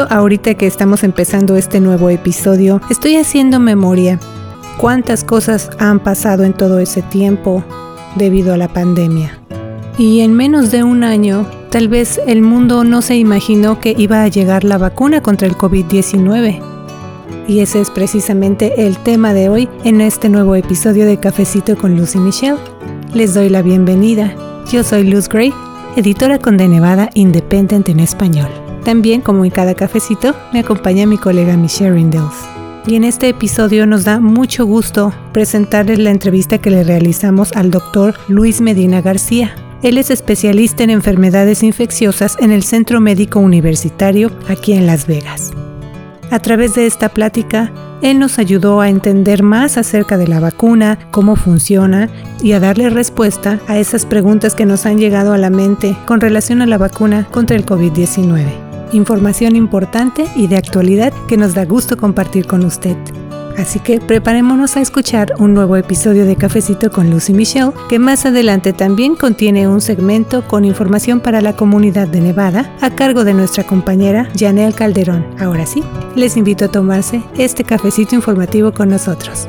Justo ahorita que estamos empezando este nuevo episodio, estoy haciendo memoria. ¿Cuántas cosas han pasado en todo ese tiempo debido a la pandemia? Y en menos de un año, tal vez el mundo no se imaginó que iba a llegar la vacuna contra el COVID-19. Y ese es precisamente el tema de hoy en este nuevo episodio de Cafecito con Lucy Michelle. Les doy la bienvenida. Yo soy Luz Gray, editora con De Nevada Independent en español. También, como en cada cafecito, me acompaña mi colega Michelle Rindels. Y en este episodio nos da mucho gusto presentarles la entrevista que le realizamos al doctor Luis Medina García. Él es especialista en enfermedades infecciosas en el Centro Médico Universitario aquí en Las Vegas. A través de esta plática, él nos ayudó a entender más acerca de la vacuna, cómo funciona y a darle respuesta a esas preguntas que nos han llegado a la mente con relación a la vacuna contra el COVID-19. Información importante y de actualidad que nos da gusto compartir con usted. Así que preparémonos a escuchar un nuevo episodio de Cafecito con Lucy Michelle, que más adelante también contiene un segmento con información para la comunidad de Nevada a cargo de nuestra compañera Janelle Calderón. Ahora sí, les invito a tomarse este cafecito informativo con nosotros.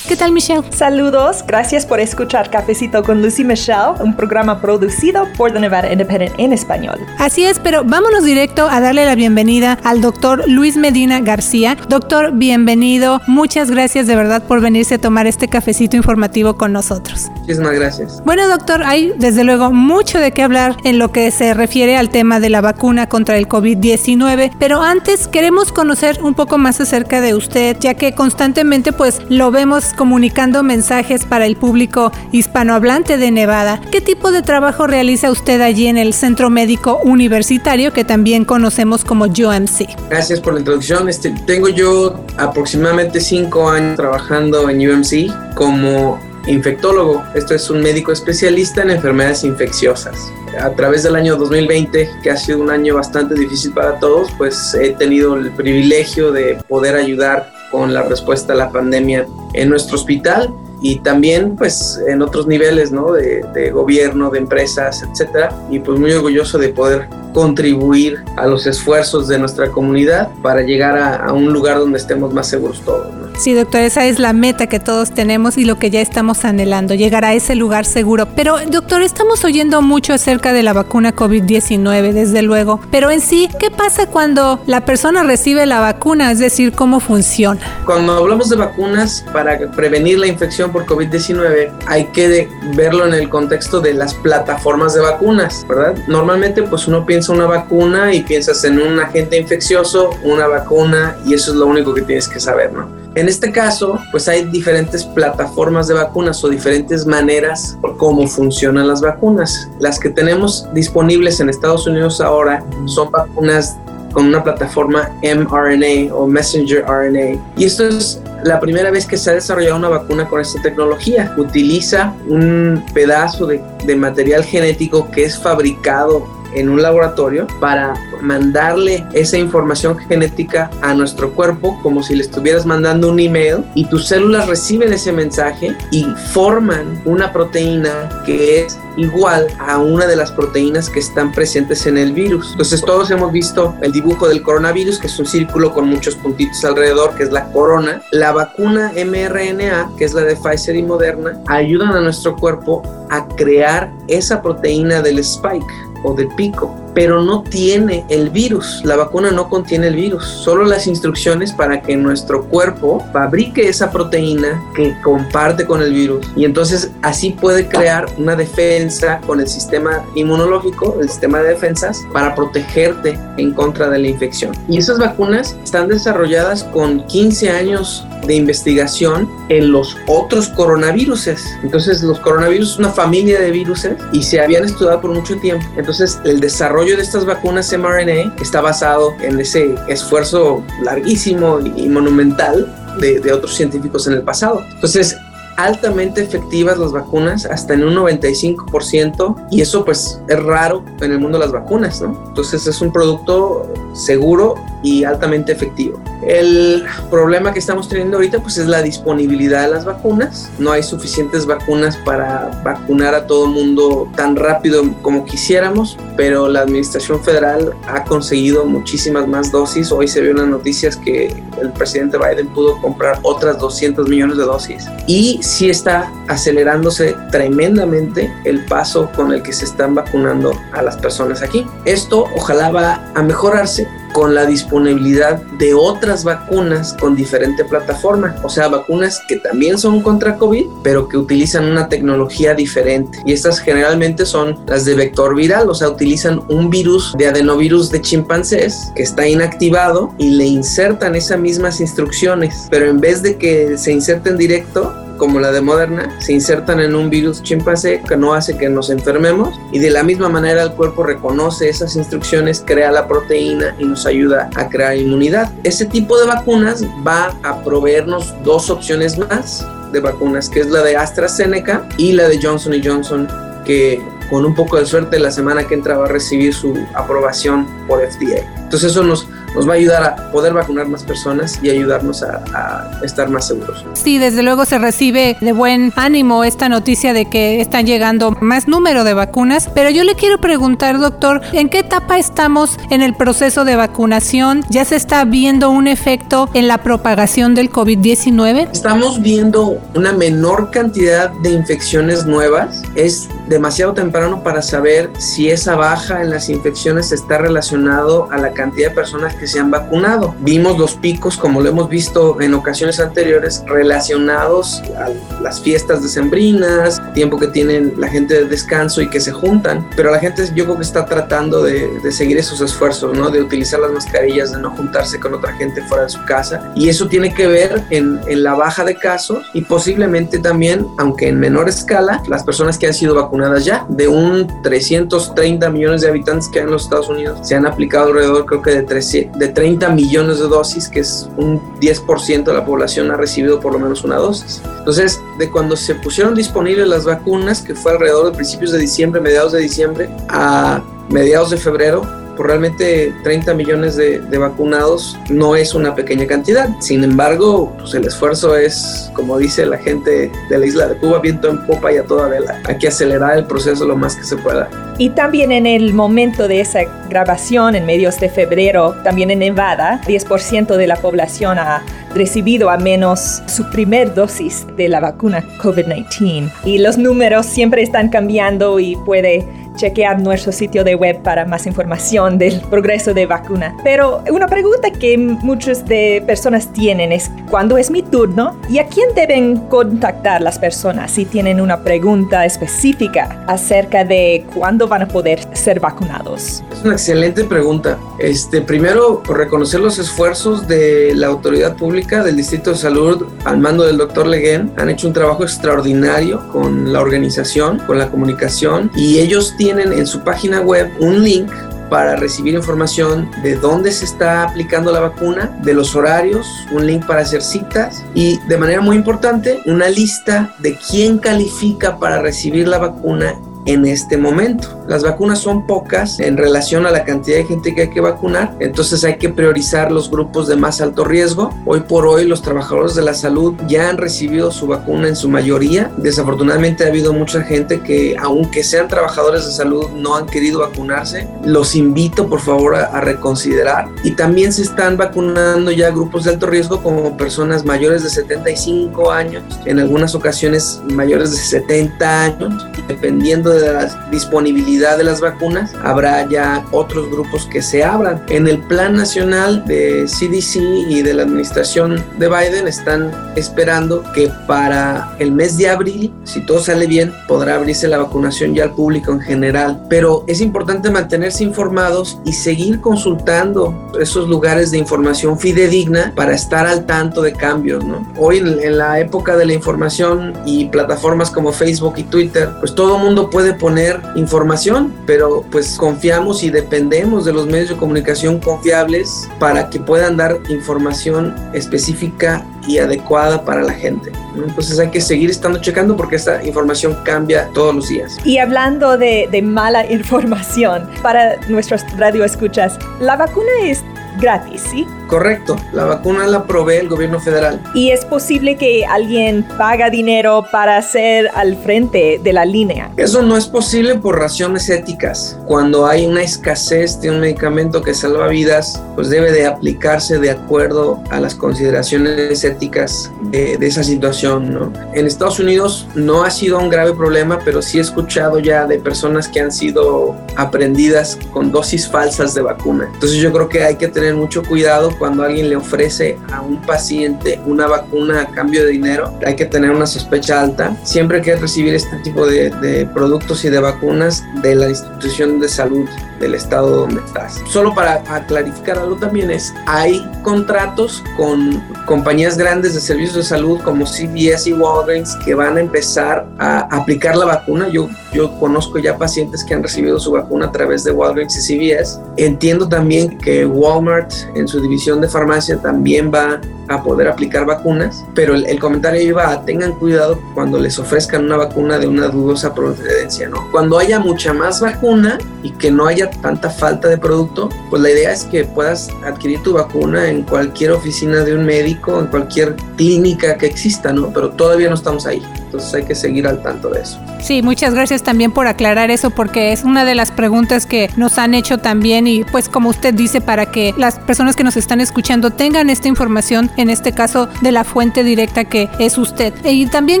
Tal, Michelle? Saludos, gracias por escuchar Cafecito con Lucy Michelle, un programa producido por The Nevada Independent en español. Así es, pero vámonos directo a darle la bienvenida al doctor Luis Medina García. Doctor, bienvenido. Muchas gracias de verdad por venirse a tomar este cafecito informativo con nosotros. Muchísimas gracias. Bueno, doctor, hay desde luego mucho de qué hablar en lo que se refiere al tema de la vacuna contra el COVID-19, pero antes queremos conocer un poco más acerca de usted, ya que constantemente pues lo vemos como comunicando mensajes para el público hispanohablante de Nevada. ¿Qué tipo de trabajo realiza usted allí en el Centro Médico Universitario que también conocemos como UMC? Gracias por la introducción. Este, tengo yo aproximadamente cinco años trabajando en UMC como infectólogo. Esto es un médico especialista en enfermedades infecciosas. A través del año 2020, que ha sido un año bastante difícil para todos, pues he tenido el privilegio de poder ayudar con la respuesta a la pandemia en nuestro hospital y también pues en otros niveles ¿no? de, de gobierno, de empresas, etcétera. Y pues muy orgulloso de poder contribuir a los esfuerzos de nuestra comunidad para llegar a, un lugar donde estemos más seguros todos. Sí, doctor, esa es la meta que todos tenemos y lo que ya estamos anhelando, llegar a ese lugar seguro. Pero, doctor, estamos oyendo mucho acerca de la vacuna COVID-19, desde luego. Pero en sí, ¿qué pasa cuando la persona recibe la vacuna? Es decir, ¿cómo funciona? Cuando hablamos de vacunas para prevenir la infección por COVID-19, hay que verlo en el contexto de las plataformas de vacunas, ¿verdad? Normalmente, pues uno piensa una vacuna y piensas en un agente infeccioso, una vacuna y eso es lo único que tienes que saber, ¿no? En este caso, pues hay diferentes plataformas de vacunas o diferentes maneras por cómo funcionan las vacunas. Las que tenemos disponibles en Estados Unidos ahora son vacunas con una plataforma mRNA o Messenger RNA. Y esto es la primera vez que se ha desarrollado una vacuna con esta tecnología. Utiliza un pedazo de, de material genético que es fabricado en un laboratorio para mandarle esa información genética a nuestro cuerpo como si le estuvieras mandando un email y tus células reciben ese mensaje y forman una proteína que es igual a una de las proteínas que están presentes en el virus. Entonces todos hemos visto el dibujo del coronavirus, que es un círculo con muchos puntitos alrededor, que es la corona. La vacuna mRNA, que es la de Pfizer y Moderna, ayudan a nuestro cuerpo a crear esa proteína del spike o del pico, pero no tiene el virus. La vacuna no contiene el virus, solo las instrucciones para que nuestro cuerpo fabrique esa proteína que comparte con el virus y entonces así puede crear una defensa con el sistema inmunológico, el sistema de defensas, para protegerte en contra de la infección. Y esas vacunas están desarrolladas con 15 años de investigación en los otros coronavirus. Entonces, los coronavirus es una familia de virus y se habían estudiado por mucho tiempo. Entonces, el desarrollo de estas vacunas mRNA está basado en ese esfuerzo larguísimo y monumental de, de otros científicos en el pasado. Entonces, altamente efectivas las vacunas, hasta en un 95%, y eso pues es raro en el mundo de las vacunas, ¿no? Entonces es un producto seguro y altamente efectivo. El problema que estamos teniendo ahorita pues es la disponibilidad de las vacunas. No hay suficientes vacunas para vacunar a todo el mundo tan rápido como quisiéramos, pero la Administración Federal ha conseguido muchísimas más dosis. Hoy se vio en las noticias que el presidente Biden pudo comprar otras 200 millones de dosis y sí está acelerándose tremendamente el paso con el que se están vacunando a las personas aquí. Esto ojalá va a mejorarse con la disponibilidad de otras vacunas con diferente plataforma, o sea, vacunas que también son contra COVID, pero que utilizan una tecnología diferente. Y estas generalmente son las de vector viral, o sea, utilizan un virus de adenovirus de chimpancés que está inactivado y le insertan esas mismas instrucciones, pero en vez de que se inserten directo, como la de Moderna se insertan en un virus chimpancé que no hace que nos enfermemos y de la misma manera el cuerpo reconoce esas instrucciones, crea la proteína y nos ayuda a crear inmunidad. Ese tipo de vacunas va a proveernos dos opciones más de vacunas, que es la de AstraZeneca y la de Johnson Johnson, que con un poco de suerte la semana que entra va a recibir su aprobación por FDA. Entonces eso nos nos va a ayudar a poder vacunar más personas y ayudarnos a, estar más seguros. Sí, desde luego se recibe de buen ánimo esta noticia de que están llegando más número de vacunas, pero yo le quiero preguntar, doctor, ¿en qué etapa estamos en el proceso de vacunación? ¿Ya se está viendo un efecto en la propagación del COVID-19? Estamos viendo una menor cantidad de infecciones nuevas. Es demasiado temprano para saber si esa baja en las infecciones está relacionado a la cantidad de personas que se han vacunado. Vimos los picos, como lo hemos visto en ocasiones anteriores, relacionados a las fiestas decembrinas, tiempo que tienen la gente de descanso y que se juntan, pero la gente yo creo que está tratando de, seguir esos esfuerzos, ¿no? De utilizar las mascarillas, de no juntarse con otra gente fuera de su casa. Y eso tiene que ver en, en la baja de casos y posiblemente también, aunque en menor escala, las personas que han sido vacunadas ya, de un 330 millones de habitantes que hay en los Estados Unidos, se han aplicado alrededor creo que de 300 de 30 millones de dosis, que es un 10% de la población ha recibido por lo menos una dosis. Entonces, de cuando se pusieron disponibles las vacunas, que fue alrededor de principios de diciembre, mediados de diciembre, a mediados de febrero, realmente 30 millones de, vacunados no es una pequeña cantidad. Sin embargo, pues el esfuerzo es, como dice la gente de la isla de Cuba, viento en popa y a toda vela. Hay que acelerar el proceso lo más que se pueda. Y también en el momento de esa grabación, en medios de febrero, también en Nevada, 10% de la población ha recibido a menos su primer dosis de la vacuna COVID-19. Y los números siempre están cambiando y puede chequear nuestro sitio de web para más información del progreso de vacuna. Pero una pregunta que muchas de personas tienen es ¿cuándo es mi turno? ¿Y a quién deben contactar las personas si tienen una pregunta específica acerca de cuándo van a poder ser vacunados? Es una excelente pregunta. Este, primero, reconocer los esfuerzos de la autoridad pública del Distrito de Salud al mando del doctor Leguen. Han hecho un trabajo extraordinario con la organización, con la comunicación y ellos tienen tienen en su página web un link para recibir información de dónde se está aplicando la vacuna, de los horarios, un link para hacer citas y de manera muy importante una lista de quién califica para recibir la vacuna en este momento. Las vacunas son pocas en relación a la cantidad de gente que hay que vacunar, entonces hay que priorizar los grupos de más alto riesgo. Hoy por hoy los trabajadores de la salud ya han recibido su vacuna en su mayoría. Desafortunadamente ha habido mucha gente que aunque sean trabajadores de salud no han querido vacunarse. Los invito por favor a, a reconsiderar. Y también se están vacunando ya grupos de alto riesgo como personas mayores de 75 años, en algunas ocasiones mayores de 70 años, dependiendo de de la disponibilidad de las vacunas, habrá ya otros grupos que se abran. En el plan nacional de CDC y de la administración de Biden están esperando que para el mes de abril, si todo sale bien, podrá abrirse la vacunación ya al público en general. Pero es importante mantenerse informados y seguir consultando esos lugares de información fidedigna para estar al tanto de cambios. ¿no? Hoy en, la época de la información y plataformas como Facebook y Twitter, pues todo mundo puede poner información, pero pues confiamos y dependemos de los medios de comunicación confiables para que puedan dar información específica y adecuada para la gente. Entonces hay que seguir estando checando porque esta información cambia todos los días. Y hablando de, de mala información para nuestros radioescuchas, ¿la vacuna es gratis, ¿sí? Correcto, la vacuna la provee el gobierno federal. Y es posible que alguien paga dinero para ser al frente de la línea. Eso no es posible por razones éticas. Cuando hay una escasez de un medicamento que salva vidas, pues debe de aplicarse de acuerdo a las consideraciones éticas de, de esa situación. ¿no? En Estados Unidos no ha sido un grave problema, pero sí he escuchado ya de personas que han sido aprendidas con dosis falsas de vacuna. Entonces yo creo que hay que tener mucho cuidado cuando alguien le ofrece a un paciente una vacuna a cambio de dinero, hay que tener una sospecha alta. Siempre hay que recibir este tipo de, de productos y de vacunas de la institución de salud del estado donde estás. Solo para clarificar algo también es, hay contratos con compañías grandes de servicios de salud como CVS y Walgreens que van a empezar a aplicar la vacuna. Yo, yo conozco ya pacientes que han recibido su vacuna a través de Walgreens y CVS. Entiendo también que Walmart en su división de farmacia también va a poder aplicar vacunas, pero el, comentario iba a tengan cuidado cuando les ofrezcan una vacuna de una dudosa procedencia, ¿no? Cuando haya mucha más vacuna y que no haya tanta falta de producto, pues la idea es que puedas adquirir tu vacuna en cualquier oficina de un médico, en cualquier clínica que exista, ¿no? Pero todavía no estamos ahí. Entonces hay que seguir al tanto de eso. Sí, muchas gracias también por aclarar eso porque es una de las preguntas que nos han hecho también y pues como usted dice para que las personas que nos están escuchando tengan esta información, en este caso de la fuente directa que es usted. Y también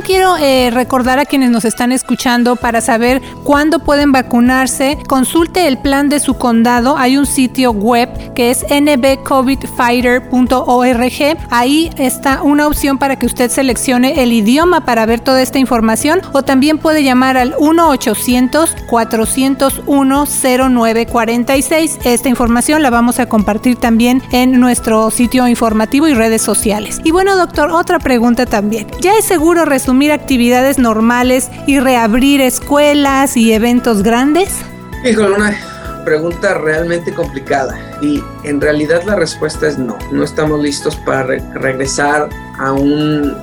quiero eh, recordar a quienes nos están escuchando para saber cuándo pueden vacunarse, consulte el plan de su condado, hay un sitio web que es nbcovidfighter.org, ahí está una opción para que usted seleccione el idioma para ver todo esta información o también puede llamar al 1-800-401-0946. Esta información la vamos a compartir también en nuestro sitio informativo y redes sociales. Y bueno, doctor, otra pregunta también. ¿Ya es seguro resumir actividades normales y reabrir escuelas y eventos grandes? Híjole, una pregunta realmente complicada y en realidad la respuesta es no. No estamos listos para regresar a un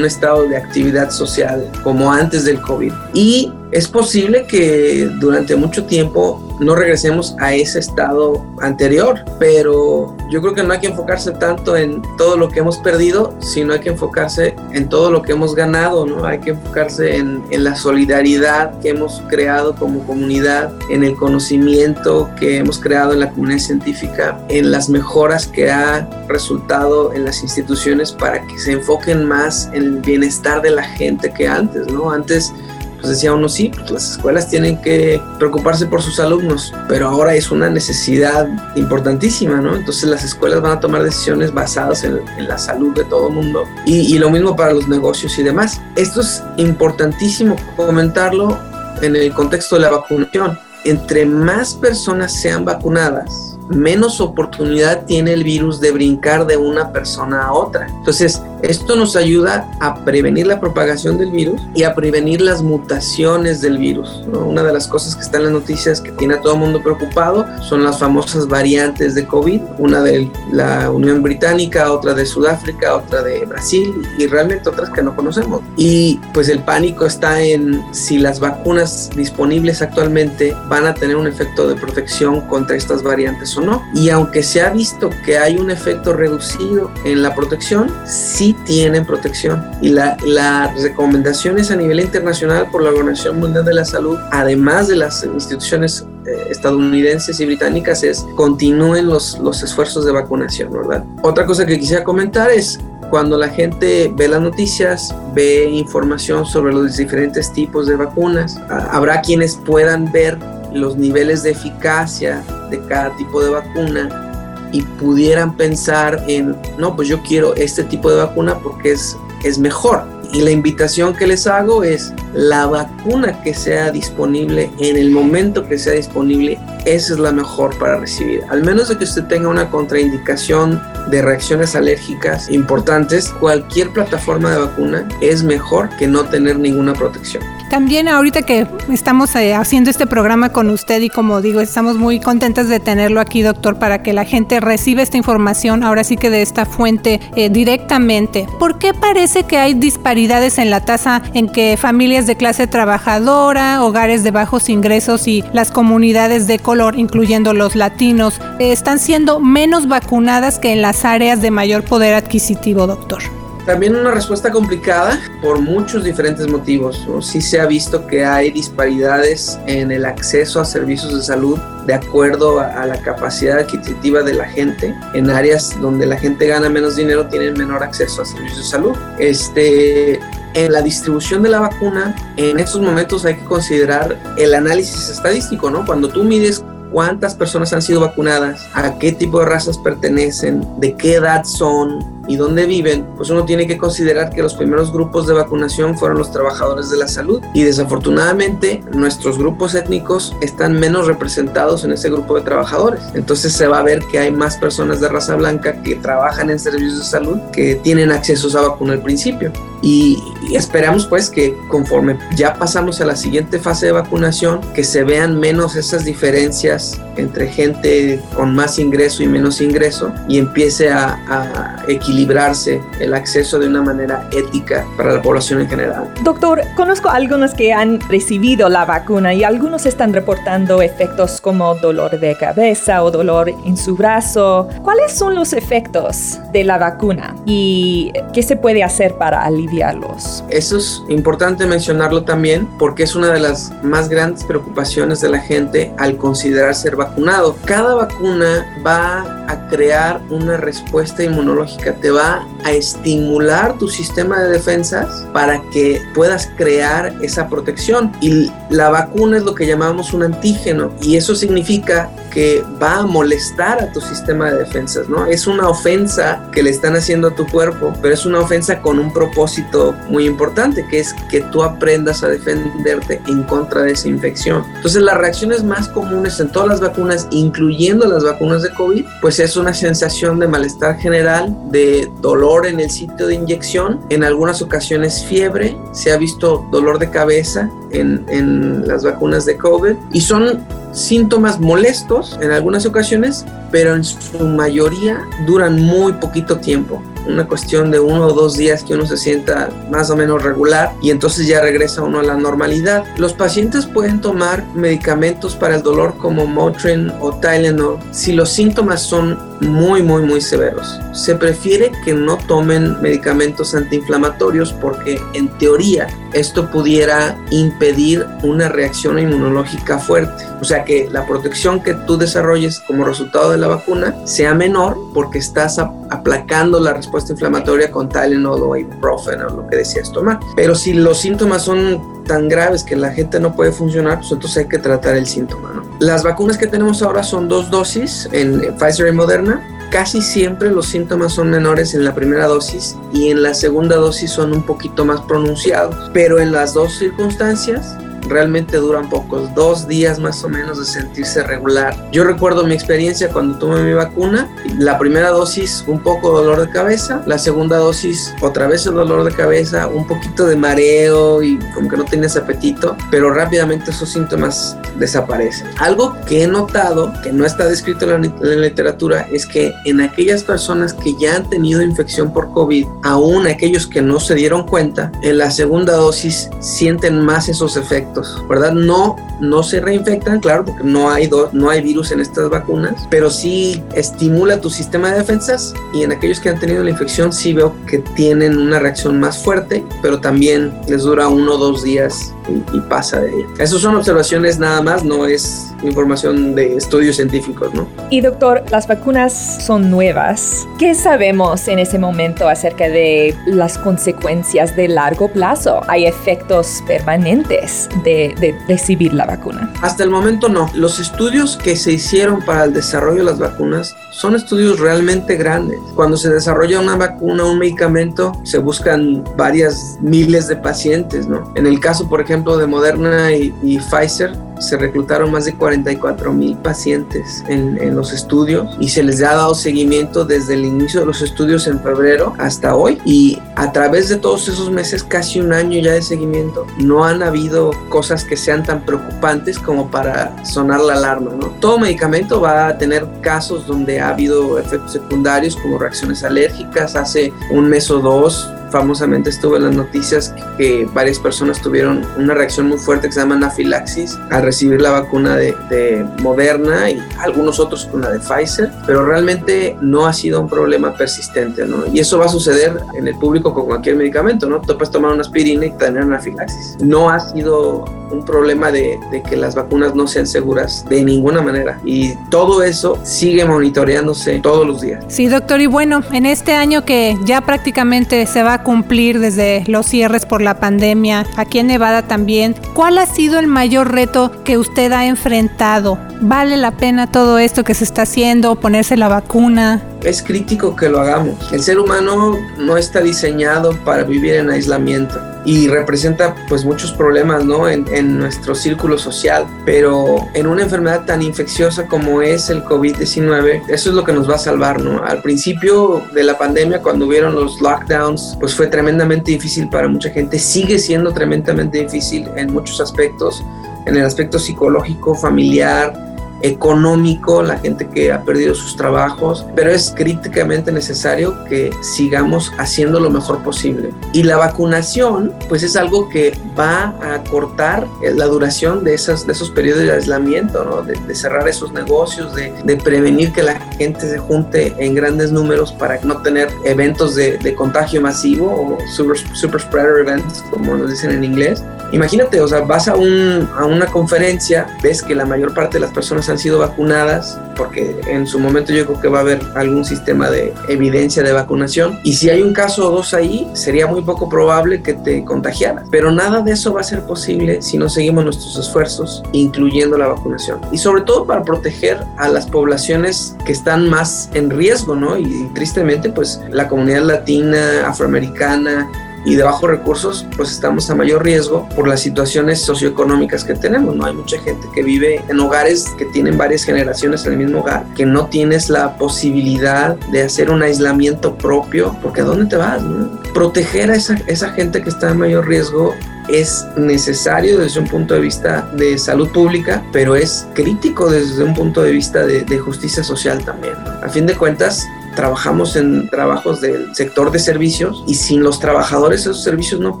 estado de actividad social como antes del COVID. Y es posible que durante mucho tiempo no regresemos a ese estado anterior, pero yo creo que no hay que enfocarse tanto en todo lo que hemos perdido, sino hay que enfocarse en todo lo que hemos ganado, ¿no? Hay que enfocarse en, en la solidaridad que hemos creado como comunidad, en el conocimiento que hemos creado en la comunidad científica, en las mejoras que ha resultado en las instituciones para que se enfoquen más en el bienestar de la gente que antes, ¿no? Antes pues decía uno, sí, pues las escuelas tienen que preocuparse por sus alumnos, pero ahora es una necesidad importantísima, ¿no? Entonces las escuelas van a tomar decisiones basadas en, la salud de todo el mundo y, y lo mismo para los negocios y demás. Esto es importantísimo comentarlo en el contexto de la vacunación. Entre más personas sean vacunadas, menos oportunidad tiene el virus de brincar de una persona a otra. Entonces, esto nos ayuda a prevenir la propagación del virus y a prevenir las mutaciones del virus. Una de las cosas que está en las noticias que tiene a todo el mundo preocupado son las famosas variantes de COVID, una de la Unión Británica, otra de Sudáfrica, otra de Brasil y realmente otras que no conocemos. Y pues el pánico está en si las vacunas disponibles actualmente van a tener un efecto de protección contra estas variantes o no. Y aunque se ha visto que hay un efecto reducido en la protección, sí tienen protección. Y la, las recomendaciones a nivel internacional por la Organización Mundial de la Salud, además de las instituciones eh, estadounidenses y británicas, es continúen los, los esfuerzos de vacunación, ¿verdad? Otra cosa que quisiera comentar es cuando la gente ve las noticias, ve información sobre los diferentes tipos de vacunas, habrá quienes puedan ver los niveles de eficacia de cada tipo de vacuna y pudieran pensar en, no, pues yo quiero este tipo de vacuna porque es, es mejor. Y la invitación que les hago es la vacuna que sea disponible en el momento que sea disponible, esa es la mejor para recibir. Al menos de que usted tenga una contraindicación de reacciones alérgicas importantes, cualquier plataforma de vacuna es mejor que no tener ninguna protección. También ahorita que estamos eh, haciendo este programa con usted y como digo, estamos muy contentas de tenerlo aquí, doctor, para que la gente reciba esta información ahora sí que de esta fuente eh, directamente. ¿Por qué parece que hay disparidades en la tasa en que familias de clase trabajadora, hogares de bajos ingresos y las comunidades de color, incluyendo los latinos, eh, están siendo menos vacunadas que en las áreas de mayor poder adquisitivo, doctor? También una respuesta complicada por muchos diferentes motivos. Sí se ha visto que hay disparidades en el acceso a servicios de salud de acuerdo a, la capacidad adquisitiva de la gente. En áreas donde la gente gana menos dinero tienen menor acceso a servicios de salud. Este, en la distribución de la vacuna, en estos momentos hay que considerar el análisis estadístico, ¿no? Cuando tú mides cuántas personas han sido vacunadas, a qué tipo de razas pertenecen, de qué edad son, y dónde viven, pues uno tiene que considerar que los primeros grupos de vacunación fueron los trabajadores de la salud y desafortunadamente nuestros grupos étnicos están menos representados en ese grupo de trabajadores. Entonces se va a ver que hay más personas de raza blanca que trabajan en servicios de salud que tienen acceso a vacuna al principio. Y, esperamos pues que conforme ya pasamos a la siguiente fase de vacunación, que se vean menos esas diferencias entre gente con más ingreso y menos ingreso y empiece a, a equilibrar librarse el acceso de una manera ética para la población en general. Doctor, conozco a algunos que han recibido la vacuna y algunos están reportando efectos como dolor de cabeza o dolor en su brazo. ¿Cuáles son los efectos de la vacuna y qué se puede hacer para aliviarlos? Eso es importante mencionarlo también porque es una de las más grandes preocupaciones de la gente al considerar ser vacunado. Cada vacuna va a crear una respuesta inmunológica va a estimular tu sistema de defensas para que puedas crear esa protección. Y la vacuna es lo que llamamos un antígeno y eso significa que va a molestar a tu sistema de defensas, ¿no? Es una ofensa que le están haciendo a tu cuerpo, pero es una ofensa con un propósito muy importante, que es que tú aprendas a defenderte en contra de esa infección. Entonces, las reacciones más comunes en todas las vacunas, incluyendo las vacunas de COVID, pues es una sensación de malestar general, de dolor en el sitio de inyección, en algunas ocasiones fiebre, se ha visto dolor de cabeza en, en las vacunas de COVID y son síntomas molestos en algunas ocasiones, pero en su mayoría duran muy poquito tiempo. Una cuestión de uno o dos días que uno se sienta más o menos regular y entonces ya regresa uno a la normalidad. Los pacientes pueden tomar medicamentos para el dolor como Motrin o Tylenol si los síntomas son muy, muy, muy severos. Se prefiere que no tomen medicamentos antiinflamatorios porque en teoría esto pudiera impedir una reacción inmunológica fuerte. O sea que la protección que tú desarrolles como resultado de la vacuna sea menor porque estás aplacando la respuesta inflamatoria con Tylenol o ibuprofen o lo que decías tomar. Pero si los síntomas son tan graves que la gente no puede funcionar, pues entonces hay que tratar el síntoma. ¿no? Las vacunas que tenemos ahora son dos dosis en Pfizer y Moderna. Casi siempre los síntomas son menores en la primera dosis y en la segunda dosis son un poquito más pronunciados. Pero en las dos circunstancias, realmente duran pocos, dos días más o menos de sentirse regular. Yo recuerdo mi experiencia cuando tomé mi vacuna, la primera dosis un poco dolor de cabeza, la segunda dosis otra vez el dolor de cabeza, un poquito de mareo y como que no tienes apetito, pero rápidamente esos síntomas desaparecen. Algo que he notado, que no está descrito en la literatura, es que en aquellas personas que ya han tenido infección por COVID, aún aquellos que no se dieron cuenta, en la segunda dosis sienten más esos efectos ¿verdad? No, no se reinfectan, claro, porque no hay, no hay virus en estas vacunas, pero sí estimula tu sistema de defensas y en aquellos que han tenido la infección sí veo que tienen una reacción más fuerte, pero también les dura uno o dos días y, pasa de ahí. Esas son observaciones nada más, no es información de estudios científicos, ¿no? Y doctor, las vacunas son nuevas. ¿Qué sabemos en ese momento acerca de las consecuencias de largo plazo? ¿Hay efectos permanentes de recibir la vacuna? Hasta el momento no. Los estudios que se hicieron para el desarrollo de las vacunas son estudios realmente grandes. Cuando se desarrolla una vacuna, un medicamento, se buscan varias miles de pacientes, ¿no? En el caso, por ejemplo, de Moderna y, Pfizer, se reclutaron más de 44 mil pacientes en, los estudios y se les ha dado seguimiento desde el inicio de los estudios en febrero hasta hoy y a través de todos esos meses, casi un año ya de seguimiento, no han habido cosas que sean tan preocupantes como para sonar la alarma. ¿no? Todo medicamento va a tener casos donde ha habido efectos secundarios como reacciones alérgicas. Hace un mes o dos famosamente estuvo en las noticias que, varias personas tuvieron una reacción muy fuerte que se llama anafilaxis al recibir la vacuna de, de, Moderna y algunos otros con la de Pfizer, pero realmente no ha sido un problema persistente, ¿no? Y eso va a suceder en el público con cualquier medicamento, ¿no? Tú puedes tomar una aspirina y tener anafilaxis. No ha sido un problema de, de, que las vacunas no sean seguras de ninguna manera. Y todo eso sigue monitoreándose todos los días. Sí, doctor. Y bueno, en este año que ya prácticamente se va cumplir desde los cierres por la pandemia, aquí en Nevada también, ¿cuál ha sido el mayor reto que usted ha enfrentado? ¿Vale la pena todo esto que se está haciendo, ponerse la vacuna? Es crítico que lo hagamos. El ser humano no está diseñado para vivir en aislamiento y representa pues muchos problemas ¿no? en, en nuestro círculo social, pero en una enfermedad tan infecciosa como es el COVID-19, eso es lo que nos va a salvar. ¿no? Al principio de la pandemia, cuando hubieron los lockdowns, pues fue tremendamente difícil para mucha gente, sigue siendo tremendamente difícil en muchos aspectos, en el aspecto psicológico, familiar, económico, la gente que ha perdido sus trabajos, pero es críticamente necesario que sigamos haciendo lo mejor posible. Y la vacunación, pues es algo que va a cortar la duración de, esas, de esos periodos de aislamiento, ¿no? de, de, cerrar esos negocios, de, de, prevenir que la gente se junte en grandes números para no tener eventos de, de contagio masivo o super, super spreader events, como nos dicen en inglés. Imagínate, o sea, vas a, un, a una conferencia, ves que la mayor parte de las personas han sido vacunadas, porque en su momento yo creo que va a haber algún sistema de evidencia de vacunación, y si hay un caso o dos ahí, sería muy poco probable que te contagiaras. Pero nada de eso va a ser posible si no seguimos nuestros esfuerzos, incluyendo la vacunación. Y sobre todo para proteger a las poblaciones que están más en riesgo, ¿no? Y tristemente, pues la comunidad latina, afroamericana, y de bajos recursos, pues estamos a mayor riesgo por las situaciones socioeconómicas que tenemos, ¿no? Hay mucha gente que vive en hogares que tienen varias generaciones en el mismo hogar, que no tienes la posibilidad de hacer un aislamiento propio, porque ¿a dónde te vas? No? Proteger a esa, esa gente que está en mayor riesgo es necesario desde un punto de vista de salud pública, pero es crítico desde un punto de vista de, de justicia social también. A fin de cuentas, trabajamos en trabajos del sector de servicios y sin los trabajadores esos servicios no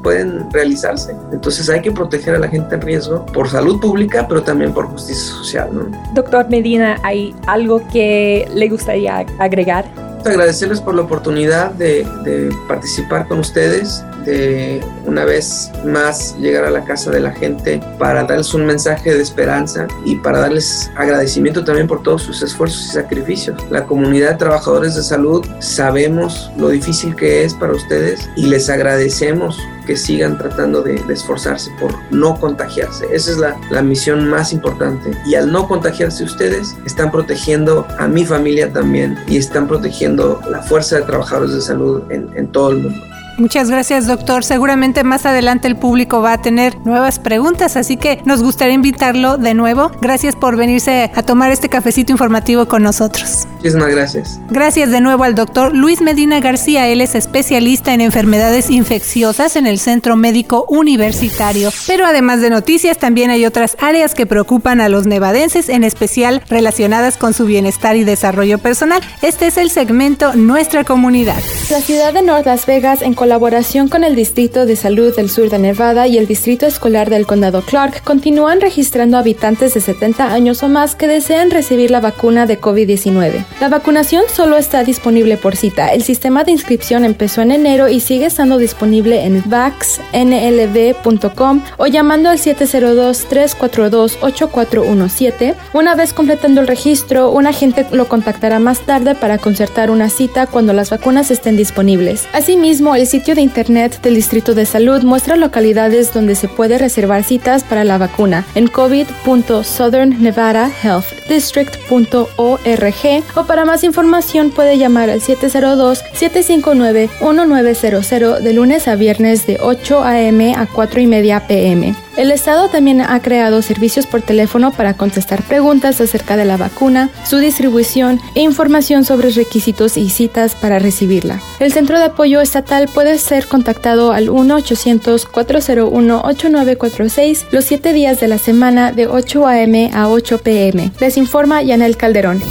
pueden realizarse. Entonces hay que proteger a la gente en riesgo por salud pública, pero también por justicia social. ¿no? Doctor Medina, ¿hay algo que le gustaría agregar? Agradecerles por la oportunidad de, de participar con ustedes de una vez más llegar a la casa de la gente para darles un mensaje de esperanza y para darles agradecimiento también por todos sus esfuerzos y sacrificios. La comunidad de trabajadores de salud sabemos lo difícil que es para ustedes y les agradecemos que sigan tratando de, esforzarse por no contagiarse. Esa es la, la, misión más importante. Y al no contagiarse ustedes, están protegiendo a mi familia también y están protegiendo la fuerza de trabajadores de salud en, en todo el mundo. Muchas gracias, doctor. Seguramente más adelante el público va a tener nuevas preguntas, así que nos gustaría invitarlo de nuevo. Gracias por venirse a tomar este cafecito informativo con nosotros. Muchísimas gracias. Gracias de nuevo al doctor Luis Medina García. Él es especialista en enfermedades infecciosas en el Centro Médico Universitario. Pero además de noticias, también hay otras áreas que preocupan a los nevadenses, en especial relacionadas con su bienestar y desarrollo personal. Este es el segmento Nuestra Comunidad. La ciudad de North Las Vegas, en colaboración con el Distrito de Salud del Sur de Nevada y el Distrito Escolar del Condado Clark, continúan registrando habitantes de 70 años o más que desean recibir la vacuna de COVID-19. La vacunación solo está disponible por cita. El sistema de inscripción empezó en enero y sigue estando disponible en vaxnlv.com o llamando al 702-342-8417. Una vez completando el registro, un agente lo contactará más tarde para concertar una cita cuando las vacunas estén disponibles. Asimismo, el sitio de internet del Distrito de Salud muestra localidades donde se puede reservar citas para la vacuna en covid.southernnevadahealthdistrict.org o para más información puede llamar al 702-759-1900 de lunes a viernes de 8 a.m. a 4 y media p.m. El Estado también ha creado servicios por teléfono para contestar preguntas acerca de la vacuna, su distribución e información sobre requisitos y citas para recibirla. El Centro de Apoyo Estatal puede ser contactado al 1-800-401-8946 los 7 días de la semana de 8 a.m. a 8 p.m. Les informa Yanel Calderón.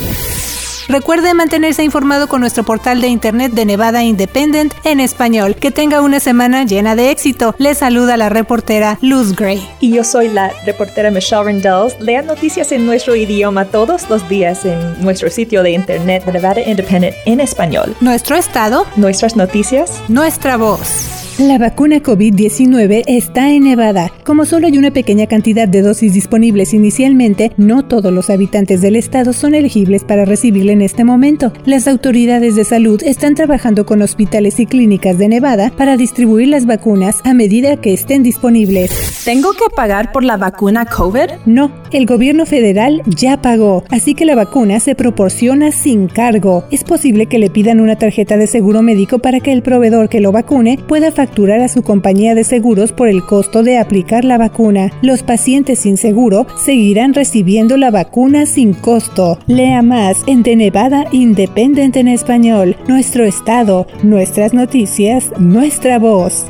Recuerde mantenerse informado con nuestro portal de internet de Nevada Independent en español. Que tenga una semana llena de éxito. Le saluda la reportera Luz Gray. Y yo soy la reportera Michelle Rendells. Lean noticias en nuestro idioma todos los días en nuestro sitio de internet de Nevada Independent en español. Nuestro estado. Nuestras noticias. Nuestra voz. La vacuna COVID-19 está en Nevada. Como solo hay una pequeña cantidad de dosis disponibles inicialmente, no todos los habitantes del estado son elegibles para recibirla en este momento. Las autoridades de salud están trabajando con hospitales y clínicas de Nevada para distribuir las vacunas a medida que estén disponibles. ¿Tengo que pagar por la vacuna COVID? No, el gobierno federal ya pagó, así que la vacuna se proporciona sin cargo. Es posible que le pidan una tarjeta de seguro médico para que el proveedor que lo vacune pueda facturar facturar a su compañía de seguros por el costo de aplicar la vacuna. Los pacientes sin seguro seguirán recibiendo la vacuna sin costo. Lea más en The Nevada Independent en español. Nuestro estado, nuestras noticias, nuestra voz.